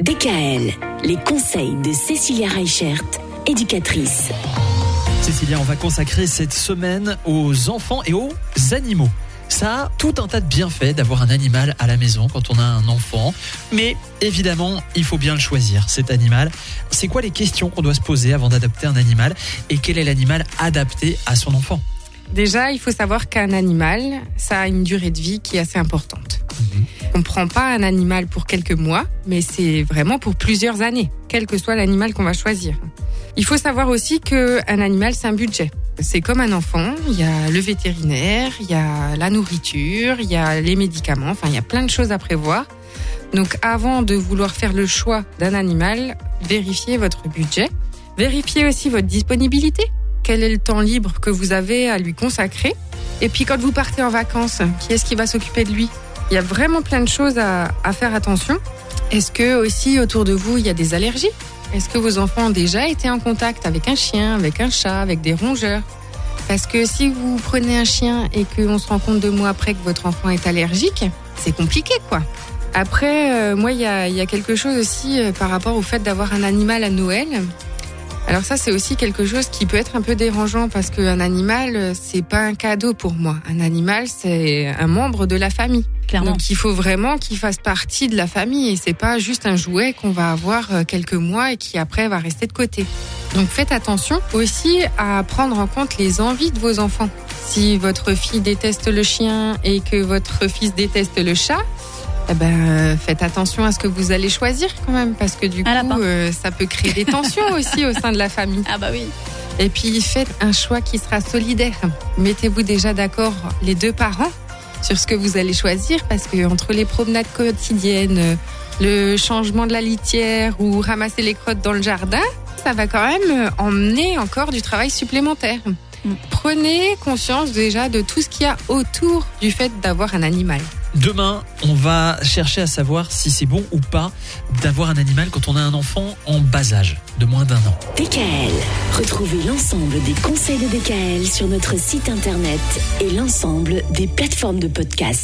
DKL, les conseils de Cécilia Reichert, éducatrice. Cécilia, on va consacrer cette semaine aux enfants et aux animaux. Ça a tout un tas de bienfaits d'avoir un animal à la maison quand on a un enfant. Mais évidemment, il faut bien le choisir, cet animal. C'est quoi les questions qu'on doit se poser avant d'adopter un animal Et quel est l'animal adapté à son enfant? Déjà, il faut savoir qu'un animal, ça a une durée de vie qui est assez importante. On ne prend pas un animal pour quelques mois, mais c'est vraiment pour plusieurs années, quel que soit l'animal qu'on va choisir. Il faut savoir aussi qu'un animal, c'est un budget. C'est comme un enfant, il y a le vétérinaire, il y a la nourriture, il y a les médicaments, enfin il y a plein de choses à prévoir. Donc avant de vouloir faire le choix d'un animal, vérifiez votre budget, vérifiez aussi votre disponibilité, quel est le temps libre que vous avez à lui consacrer. Et puis quand vous partez en vacances, qui est-ce qui va s'occuper de lui? Il y a vraiment plein de choses à, à faire attention. Est-ce que aussi autour de vous, il y a des allergies? Est-ce que vos enfants ont déjà été en contact avec un chien, avec un chat, avec des rongeurs? Parce que si vous prenez un chien et qu'on se rend compte deux mois après que votre enfant est allergique, c'est compliqué quoi. Après, euh, moi, il y a, y a, quelque chose aussi euh, par rapport au fait d'avoir un animal à Noël. Alors ça, c'est aussi quelque chose qui peut être un peu dérangeant parce qu'un animal, euh, c'est pas un cadeau pour moi. Un animal, c'est un membre de la famille. Clairement. Donc il faut vraiment qu'il fasse partie de la famille et c'est pas juste un jouet qu'on va avoir euh, quelques mois et qui après va rester de côté. Donc faites attention aussi à prendre en compte les envies de vos enfants. Si votre fille déteste le chien et que votre fils déteste le chat, eh ben, faites attention à ce que vous allez choisir quand même, parce que du coup, euh, ça peut créer des tensions aussi au sein de la famille. Ah bah oui. Et puis, faites un choix qui sera solidaire. Mettez-vous déjà d'accord les deux parents sur ce que vous allez choisir, parce que entre les promenades quotidiennes, le changement de la litière ou ramasser les crottes dans le jardin, ça va quand même emmener encore du travail supplémentaire. Prenez conscience déjà de tout ce qu'il y a autour du fait d'avoir un animal. Demain, on va chercher à savoir si c'est bon ou pas d'avoir un animal quand on a un enfant en bas âge, de moins d'un an. DKL. Retrouvez l'ensemble des conseils de DKL sur notre site internet et l'ensemble des plateformes de podcast.